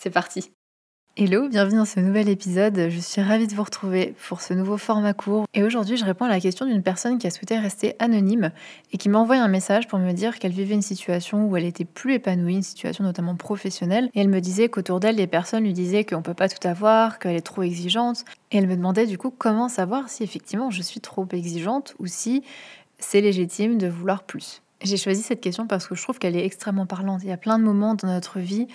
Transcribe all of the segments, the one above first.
C'est parti Hello, bienvenue dans ce nouvel épisode. Je suis ravie de vous retrouver pour ce nouveau format court. Et aujourd'hui, je réponds à la question d'une personne qui a souhaité rester anonyme et qui m'a envoyé un message pour me dire qu'elle vivait une situation où elle était plus épanouie, une situation notamment professionnelle. Et elle me disait qu'autour d'elle, les personnes lui disaient qu'on peut pas tout avoir, qu'elle est trop exigeante. Et elle me demandait du coup comment savoir si effectivement je suis trop exigeante ou si c'est légitime de vouloir plus. J'ai choisi cette question parce que je trouve qu'elle est extrêmement parlante. Il y a plein de moments dans notre vie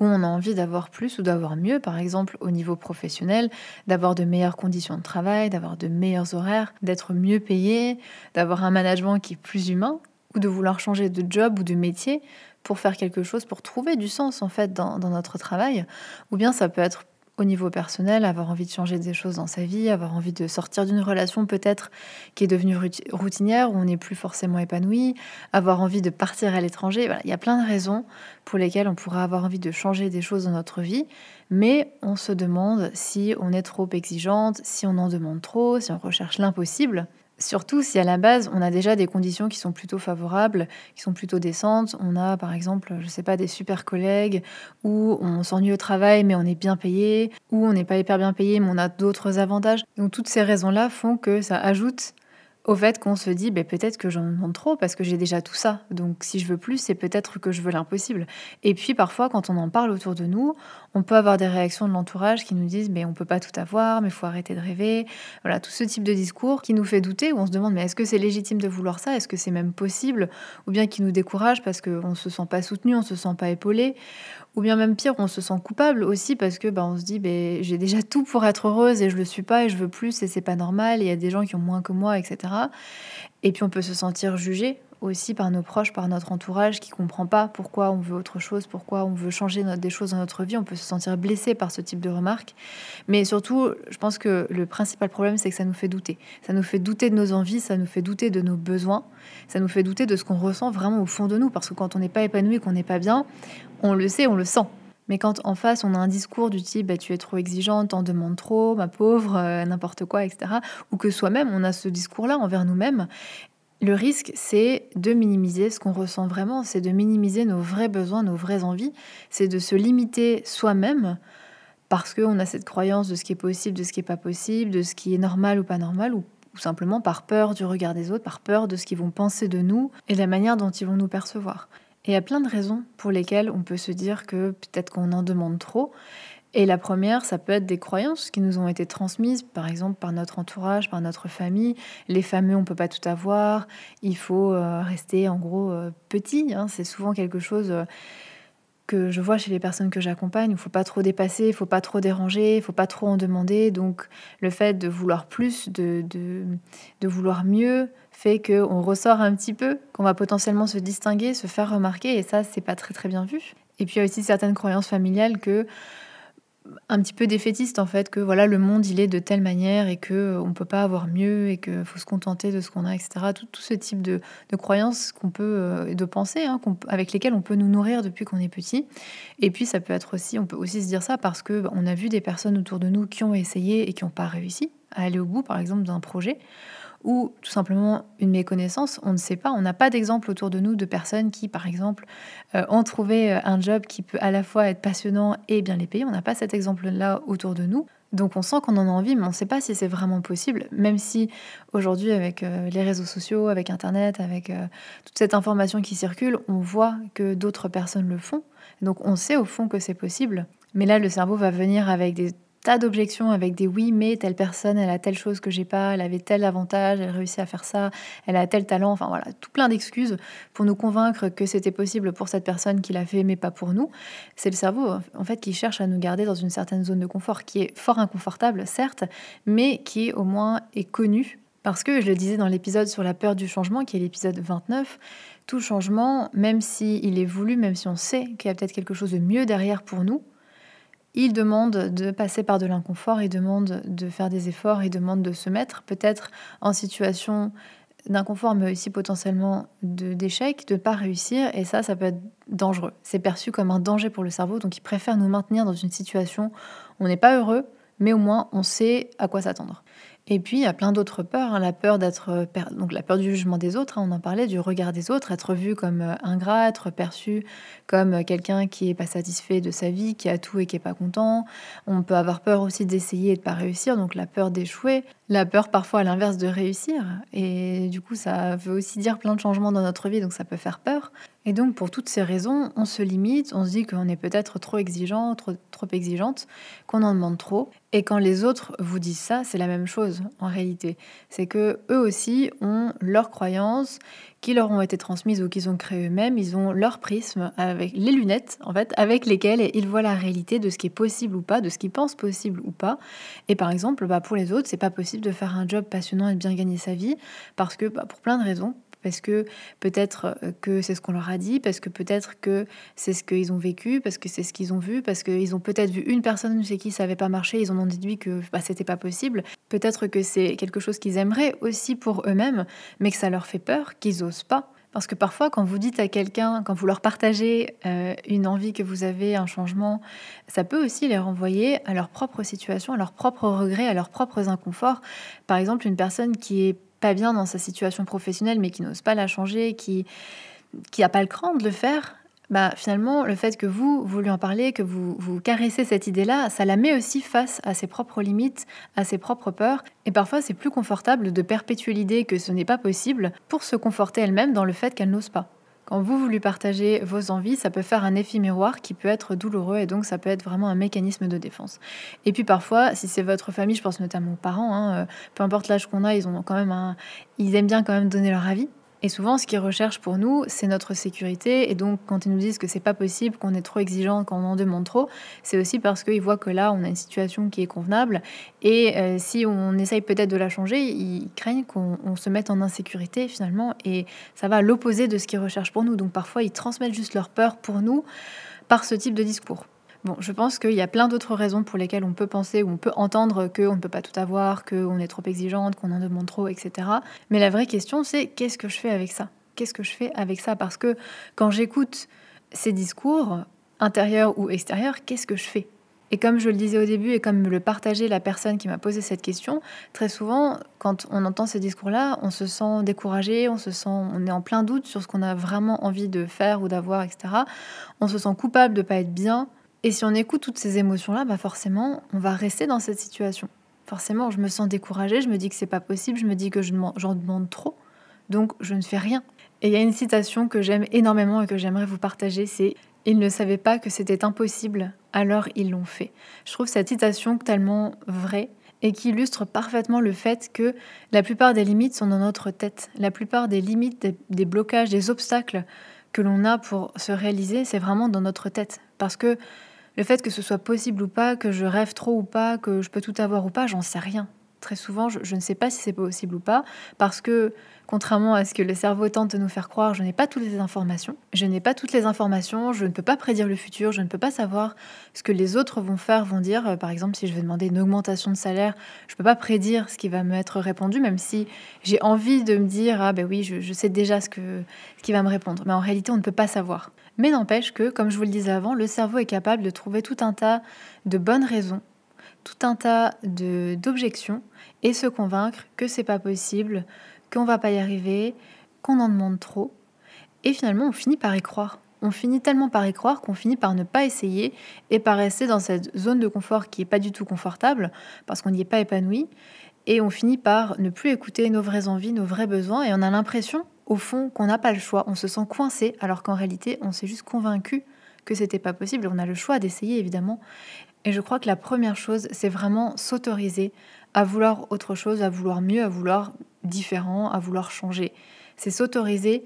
où on a envie d'avoir plus ou d'avoir mieux, par exemple au niveau professionnel, d'avoir de meilleures conditions de travail, d'avoir de meilleurs horaires, d'être mieux payé, d'avoir un management qui est plus humain, ou de vouloir changer de job ou de métier pour faire quelque chose, pour trouver du sens en fait dans, dans notre travail. Ou bien ça peut être au niveau personnel, avoir envie de changer des choses dans sa vie, avoir envie de sortir d'une relation peut-être qui est devenue routinière, où on n'est plus forcément épanoui, avoir envie de partir à l'étranger. il y a plein de raisons pour lesquelles on pourrait avoir envie de changer des choses dans notre vie, mais on se demande si on est trop exigeante, si on en demande trop, si on recherche l'impossible. Surtout si à la base on a déjà des conditions qui sont plutôt favorables, qui sont plutôt décentes. On a par exemple, je sais pas, des super collègues, ou on s'ennuie au travail mais on est bien payé, ou on n'est pas hyper bien payé mais on a d'autres avantages. Donc toutes ces raisons-là font que ça ajoute au fait qu'on se dit ben, peut-être que j'en demande trop parce que j'ai déjà tout ça. Donc si je veux plus, c'est peut-être que je veux l'impossible. Et puis parfois, quand on en parle autour de nous, on peut avoir des réactions de l'entourage qui nous disent mais on peut pas tout avoir, mais faut arrêter de rêver. Voilà, tout ce type de discours qui nous fait douter, où on se demande mais est-ce que c'est légitime de vouloir ça? Est-ce que c'est même possible? Ou bien qui nous décourage parce qu'on se sent pas soutenu, on se sent pas épaulé. Ou bien même pire, on se sent coupable aussi parce que ben, on se dit ben, j'ai déjà tout pour être heureuse et je le suis pas et je veux plus et c'est pas normal. Il y a des gens qui ont moins que moi, etc. Et puis on peut se sentir jugé aussi par nos proches, par notre entourage qui comprend pas pourquoi on veut autre chose, pourquoi on veut changer des choses dans notre vie. On peut se sentir blessé par ce type de remarques. Mais surtout, je pense que le principal problème, c'est que ça nous fait douter. Ça nous fait douter de nos envies, ça nous fait douter de nos besoins, ça nous fait douter de ce qu'on ressent vraiment au fond de nous. Parce que quand on n'est pas épanoui, qu'on n'est pas bien, on le sait, on le sent. Mais quand en face, on a un discours du type bah, tu es trop exigeante, t'en demandes trop, ma pauvre, euh, n'importe quoi, etc., ou que soi-même, on a ce discours-là envers nous-mêmes, le risque, c'est de minimiser ce qu'on ressent vraiment, c'est de minimiser nos vrais besoins, nos vraies envies, c'est de se limiter soi-même parce qu'on a cette croyance de ce qui est possible, de ce qui n'est pas possible, de ce qui est normal ou pas normal, ou, ou simplement par peur du regard des autres, par peur de ce qu'ils vont penser de nous et de la manière dont ils vont nous percevoir. Et il y a plein de raisons pour lesquelles on peut se dire que peut-être qu'on en demande trop. Et la première, ça peut être des croyances qui nous ont été transmises, par exemple par notre entourage, par notre famille. Les fameux, on peut pas tout avoir, il faut euh, rester en gros euh, petit. Hein. C'est souvent quelque chose euh, que je vois chez les personnes que j'accompagne. Il faut pas trop dépasser, il faut pas trop déranger, il faut pas trop en demander. Donc le fait de vouloir plus, de, de, de vouloir mieux, fait qu'on ressort un petit peu, qu'on va potentiellement se distinguer, se faire remarquer, et ça, c'est pas très très bien vu. Et puis il y a aussi certaines croyances familiales que un petit peu défaitiste en fait que voilà le monde il est de telle manière et que euh, on peut pas avoir mieux et qu'il faut se contenter de ce qu'on a etc tout, ce type de, croyances qu'on peut euh, de pensées hein, avec lesquelles on peut nous nourrir depuis qu'on est petit. Et puis ça peut être aussi on peut aussi se dire ça parce que bah, on a vu des personnes autour de nous qui ont essayé et qui n'ont pas réussi à aller au bout par exemple d'un projet ou tout simplement une méconnaissance, on ne sait pas. On n'a pas d'exemple autour de nous de personnes qui, par exemple, euh, ont trouvé euh, un job qui peut à la fois être passionnant et bien les payer. On n'a pas cet exemple-là autour de nous. Donc on sent qu'on en a envie, mais on ne sait pas si c'est vraiment possible, même si aujourd'hui avec euh, les réseaux sociaux, avec Internet, avec toute cette information qui circule, on voit que d'autres personnes le font. Donc on sait au fond que c'est possible. Mais là, le cerveau va venir avec des tas d'objections avec des oui, mais telle personne, elle a telle chose que j'ai pas, elle avait tel avantage, elle réussit à faire ça, elle a tel talent, enfin voilà, tout plein d'excuses pour nous convaincre que c'était possible pour cette personne qui l'a fait, mais pas pour nous. C'est le cerveau, en fait, qui cherche à nous garder dans une certaine zone de confort, qui est fort inconfortable, certes, mais qui au moins est connue. Parce que je le disais dans l'épisode sur la peur du changement, qui est l'épisode 29, tout changement, même s'il il est voulu, même si on sait qu'il y a peut-être quelque chose de mieux derrière pour nous, ils demandent de passer par de l'inconfort, ils demandent de faire des efforts, ils demandent de se mettre peut-être en situation d'inconfort, mais aussi potentiellement d'échec, de ne pas réussir. Et ça, ça peut être dangereux. C'est perçu comme un danger pour le cerveau, donc ils préfèrent nous maintenir dans une situation où on n'est pas heureux, mais au moins on sait à quoi s'attendre. Et puis, il y a plein d'autres peurs. Hein. La peur d'être, euh, donc la peur du jugement des autres. Hein, on en parlait, du regard des autres, être vu comme euh, ingrat, être perçu comme euh, quelqu'un qui est pas satisfait de sa vie, qui a tout et qui est pas content. On peut avoir peur aussi d'essayer et de pas réussir. Donc la peur d'échouer, la peur parfois à l'inverse de réussir. Et du coup, ça veut aussi dire plein de changements dans notre vie. Donc ça peut faire peur. Et donc, pour toutes ces raisons, on se limite, on se dit qu'on est peut-être trop exigeant, trop, trop exigeante, qu'on en demande trop. Et quand les autres vous disent ça, c'est la même chose en réalité. C'est que eux aussi ont leurs croyances qui leur ont été transmises ou qu'ils ont créées eux-mêmes. Ils ont leur prisme avec les lunettes, en fait, avec lesquelles ils voient la réalité de ce qui est possible ou pas, de ce qu'ils pensent possible ou pas. Et par exemple, bah, pour les autres, c'est pas possible de faire un job passionnant et de bien gagner sa vie parce que, bah, pour plein de raisons, parce que peut-être euh, que c'est ce qu'on leur a dit, parce que peut-être que c'est ce qu'ils ont vécu, parce que c'est ce qu'ils ont vu, parce qu'ils ont peut-être vu une personne chez qui ça n'avait pas marché, ils en ont déduit que bah, c'était pas possible. Peut-être que c'est quelque chose qu'ils aimeraient aussi pour eux-mêmes, mais que ça leur fait peur, qu'ils osent pas. Parce que parfois, quand vous dites à quelqu'un, quand vous leur partagez euh, une envie que vous avez, un changement, ça peut aussi les renvoyer à leur propre situation, à leurs propres regrets, à leurs propres inconforts. Par exemple, une personne qui est pas bien dans sa situation professionnelle, mais qui n'ose pas la changer, qui qui n'a pas le cran de le faire, bah, finalement, le fait que vous, vous lui en parlez, que vous, vous caressez cette idée-là, ça la met aussi face à ses propres limites, à ses propres peurs. Et parfois, c'est plus confortable de perpétuer l'idée que ce n'est pas possible pour se conforter elle-même dans le fait qu'elle n'ose pas. Quand vous, lui partagez vos envies, ça peut faire un effet miroir qui peut être douloureux et donc ça peut être vraiment un mécanisme de défense. Et puis parfois, si c'est votre famille, je pense notamment aux parents, hein, euh, peu importe l'âge qu'on a, ils ont quand même un, ils aiment bien quand même donner leur avis. Et souvent, ce qu'ils recherchent pour nous, c'est notre sécurité. Et donc, quand ils nous disent que c'est pas possible, qu'on est trop exigeant, qu'on en demande trop, c'est aussi parce qu'ils voient que là, on a une situation qui est convenable. Et euh, si on essaye peut-être de la changer, ils craignent qu'on se mette en insécurité finalement. Et ça va à l'opposé de ce qu'ils recherchent pour nous. Donc, parfois, ils transmettent juste leur peur pour nous par ce type de discours. Bon, je pense qu'il y a plein d'autres raisons pour lesquelles on peut penser ou on peut entendre qu'on ne peut pas tout avoir, qu'on est trop exigeante, qu'on en demande trop, etc. Mais la vraie question, c'est qu'est-ce que je fais avec ça? Qu'est-ce que je fais avec ça? Parce que quand j'écoute ces discours, intérieurs ou extérieurs, qu'est-ce que je fais? Et comme je le disais au début et comme me le partageait la personne qui m'a posé cette question, très souvent, quand on entend ces discours-là, on se sent découragé, on se sent, on est en plein doute sur ce qu'on a vraiment envie de faire ou d'avoir, etc. On se sent coupable de pas être bien, et si on écoute toutes ces émotions-là, bah forcément, on va rester dans cette situation. Forcément, je me sens découragée, je me dis que c'est pas possible, je me dis que j'en demande trop, donc je ne fais rien. Et il y a une citation que j'aime énormément et que j'aimerais vous partager, c'est Ils ne savaient pas que c'était impossible, alors ils l'ont fait. Je trouve cette citation tellement vraie et qui illustre parfaitement le fait que la plupart des limites sont dans notre tête. La plupart des limites, des blocages, des obstacles que l'on a pour se réaliser, c'est vraiment dans notre tête. Parce que le fait que ce soit possible ou pas, que je rêve trop ou pas, que je peux tout avoir ou pas, j'en sais rien. Très souvent, je, ne sais pas si c'est possible ou pas, parce que contrairement à ce que le cerveau tente de nous faire croire, je n'ai pas toutes les informations. Je n'ai pas toutes les informations, je ne peux pas prédire le futur, je ne peux pas savoir ce que les autres vont faire, vont dire. Euh, par exemple, si je vais demander une augmentation de salaire, je ne peux pas prédire ce qui va me être répondu, même si j'ai envie de me dire, ah ben oui, je, sais déjà ce, que, ce qui va me répondre. Mais en réalité, on ne peut pas savoir. Mais n'empêche que, comme je vous le disais avant, le cerveau est capable de trouver tout un tas de bonnes raisons, tout un tas d'objections et se convaincre que c'est pas possible, qu'on va pas y arriver, qu'on en demande trop. Et finalement, on finit par y croire. On finit tellement par y croire qu'on finit par ne pas essayer et par rester dans cette zone de confort qui n'est pas du tout confortable parce qu'on n'y est pas épanoui. Et on finit par ne plus écouter nos vraies envies, nos vrais besoins et on a l'impression au fond qu'on n'a pas le choix, on se sent coincé alors qu'en réalité on s'est juste convaincu que c'était pas possible. On a le choix d'essayer évidemment. Et je crois que la première chose, c'est vraiment s'autoriser à vouloir autre chose, à vouloir mieux, à vouloir différent, à vouloir changer. C'est s'autoriser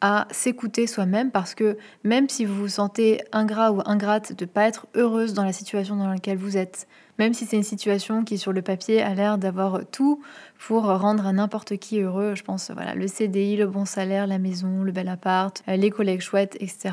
à s'écouter soi-même parce que même si vous vous sentez ingrat ou ingrate de ne pas être heureuse dans la situation dans laquelle vous êtes, même si c'est une situation qui sur le papier a l'air d'avoir tout pour rendre à n'importe qui heureux, je pense voilà le CDI, le bon salaire, la maison, le bel appart, euh, les collègues chouettes, etc.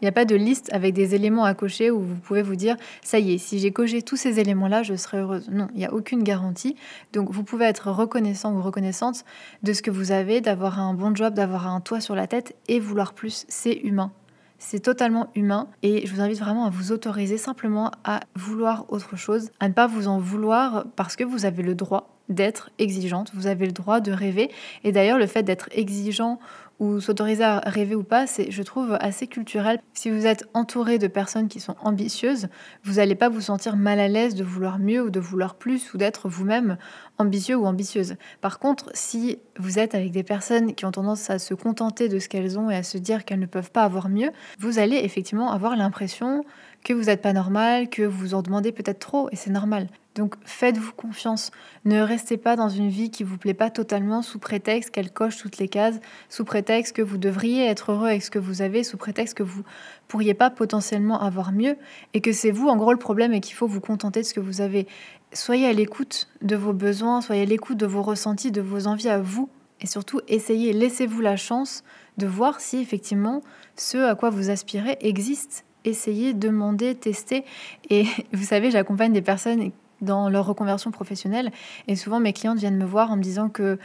Il n'y a pas de liste avec des éléments à cocher où vous pouvez vous dire ça y est, si j'ai coché tous ces éléments-là, je serai heureuse. Non, il n'y a aucune garantie. Donc vous pouvez être reconnaissant ou reconnaissante de ce que vous avez, d'avoir un bon job, d'avoir un toit sur la tête et vouloir plus. C'est humain. C'est totalement humain et je vous invite vraiment à vous autoriser simplement à vouloir autre chose, à ne pas vous en vouloir parce que vous avez le droit d'être exigeante, vous avez le droit de rêver. Et d'ailleurs, le fait d'être exigeant ou s'autoriser à rêver ou pas, c'est, je trouve, assez culturel. Si vous êtes entouré de personnes qui sont ambitieuses, vous n'allez pas vous sentir mal à l'aise de vouloir mieux ou de vouloir plus ou d'être vous-même ambitieux ou ambitieuse. Par contre, si vous êtes avec des personnes qui ont tendance à se contenter de ce qu'elles ont et à se dire qu'elles ne peuvent pas avoir mieux, vous allez effectivement avoir l'impression que vous n'êtes pas normal, que vous en demandez peut-être trop, et c'est normal. Donc faites-vous confiance. Ne restez pas dans une vie qui vous plaît pas totalement sous prétexte qu'elle coche toutes les cases, sous prétexte que vous devriez être heureux avec ce que vous avez, sous prétexte que vous pourriez pas potentiellement avoir mieux et que c'est vous en gros le problème et qu'il faut vous contenter de ce que vous avez. Soyez à l'écoute de vos besoins, soyez à l'écoute de vos ressentis, de vos envies à vous et surtout essayez, laissez-vous la chance de voir si effectivement ce à quoi vous aspirez existe essayez, demandez, testez. Et vous savez, j'accompagne des personnes dans leur reconversion professionnelle. Et souvent, mes clientes viennent me voir en me disant que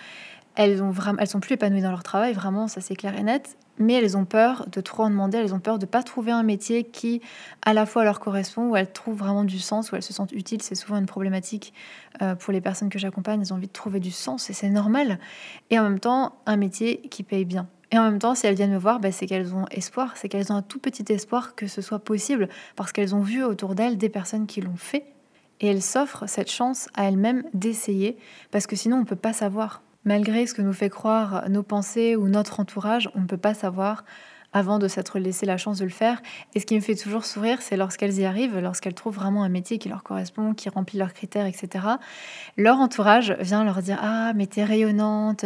elles, ont vraiment, elles sont plus épanouies dans leur travail, vraiment, ça c'est clair et net. Mais elles ont peur de trop en demander, elles ont peur de pas trouver un métier qui à la fois leur correspond, où elles trouvent vraiment du sens, où elles se sentent utiles. C'est souvent une problématique euh, pour les personnes que j'accompagne, elles ont envie de trouver du sens et c'est normal. Et en même temps, un métier qui paye bien. Et en même temps, si elles viennent me voir, bah, c'est qu'elles ont espoir, c'est qu'elles ont un tout petit espoir que ce soit possible, parce qu'elles ont vu autour d'elles des personnes qui l'ont fait et elle s'offre cette chance à elle-même d'essayer, parce que sinon on ne peut pas savoir. Malgré ce que nous fait croire nos pensées ou notre entourage, on ne peut pas savoir avant de s'être laissé la chance de le faire. Et ce qui me fait toujours sourire, c'est lorsqu'elles y arrivent, lorsqu'elles trouvent vraiment un métier qui leur correspond, qui remplit leurs critères, etc. Leur entourage vient leur dire Ah, mais t'es rayonnante,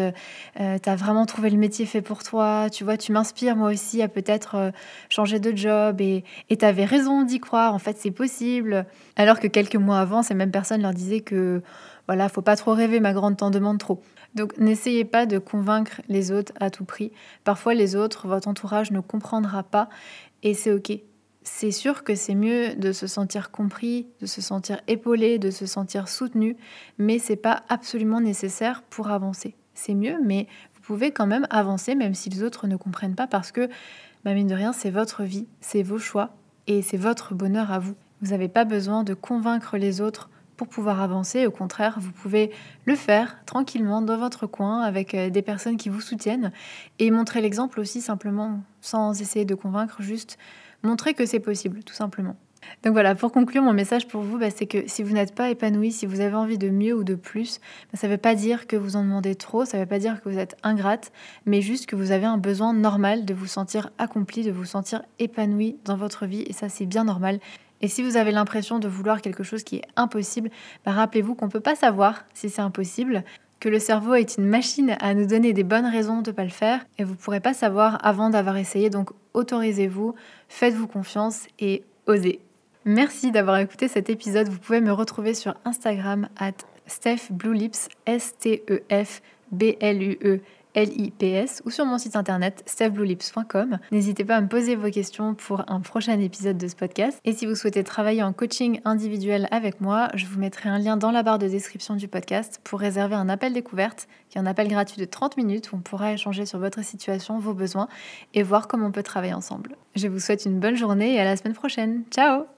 euh, t'as vraiment trouvé le métier fait pour toi, tu vois, tu m'inspires moi aussi à peut-être euh, changer de job et t'avais raison d'y croire, en fait c'est possible. Alors que quelques mois avant, ces mêmes personnes leur disaient que voilà, faut pas trop rêver, ma grande t'en demande trop. Donc n'essayez pas de convaincre les autres à tout prix. Parfois les autres, votre entourage ne comprendra pas et c'est ok. C'est sûr que c'est mieux de se sentir compris, de se sentir épaulé, de se sentir soutenu, mais c'est pas absolument nécessaire pour avancer. C'est mieux, mais vous pouvez quand même avancer même si les autres ne comprennent pas parce que, bah mine de rien, c'est votre vie, c'est vos choix et c'est votre bonheur à vous. Vous n'avez pas besoin de convaincre les autres pour pouvoir avancer. Au contraire, vous pouvez le faire tranquillement dans votre coin avec euh, des personnes qui vous soutiennent et montrer l'exemple aussi simplement sans essayer de convaincre, juste montrer que c'est possible tout simplement. Donc voilà, pour conclure, mon message pour vous, bah, c'est que si vous n'êtes pas épanoui, si vous avez envie de mieux ou de plus, bah, ça ne veut pas dire que vous en demandez trop, ça ne veut pas dire que vous êtes ingrate, mais juste que vous avez un besoin normal de vous sentir accompli, de vous sentir épanoui dans votre vie, et ça c'est bien normal. Et si vous avez l'impression de vouloir quelque chose qui est impossible, bah, rappelez-vous qu'on ne peut pas savoir si c'est impossible, que le cerveau est une machine à nous donner des bonnes raisons de ne pas le faire, et vous ne pourrez pas savoir avant d'avoir essayé, donc autorisez-vous, faites-vous confiance et osez. Merci d'avoir écouté cet épisode, vous pouvez me retrouver sur Instagram at StephBlueLips, S-T-E-F B-L-U-E L-I-P-S ou sur mon site internet stephbluelips.com. N'hésitez pas à me poser vos questions pour un prochain épisode de ce podcast. Et si vous souhaitez travailler en coaching individuel avec moi, je vous mettrai un lien dans la barre de description du podcast pour réserver un appel découverte, qui est un appel gratuit de 30 minutes où on pourra échanger sur votre situation, vos besoins et voir comment on peut travailler ensemble. Je vous souhaite une bonne journée et à la semaine prochaine. Ciao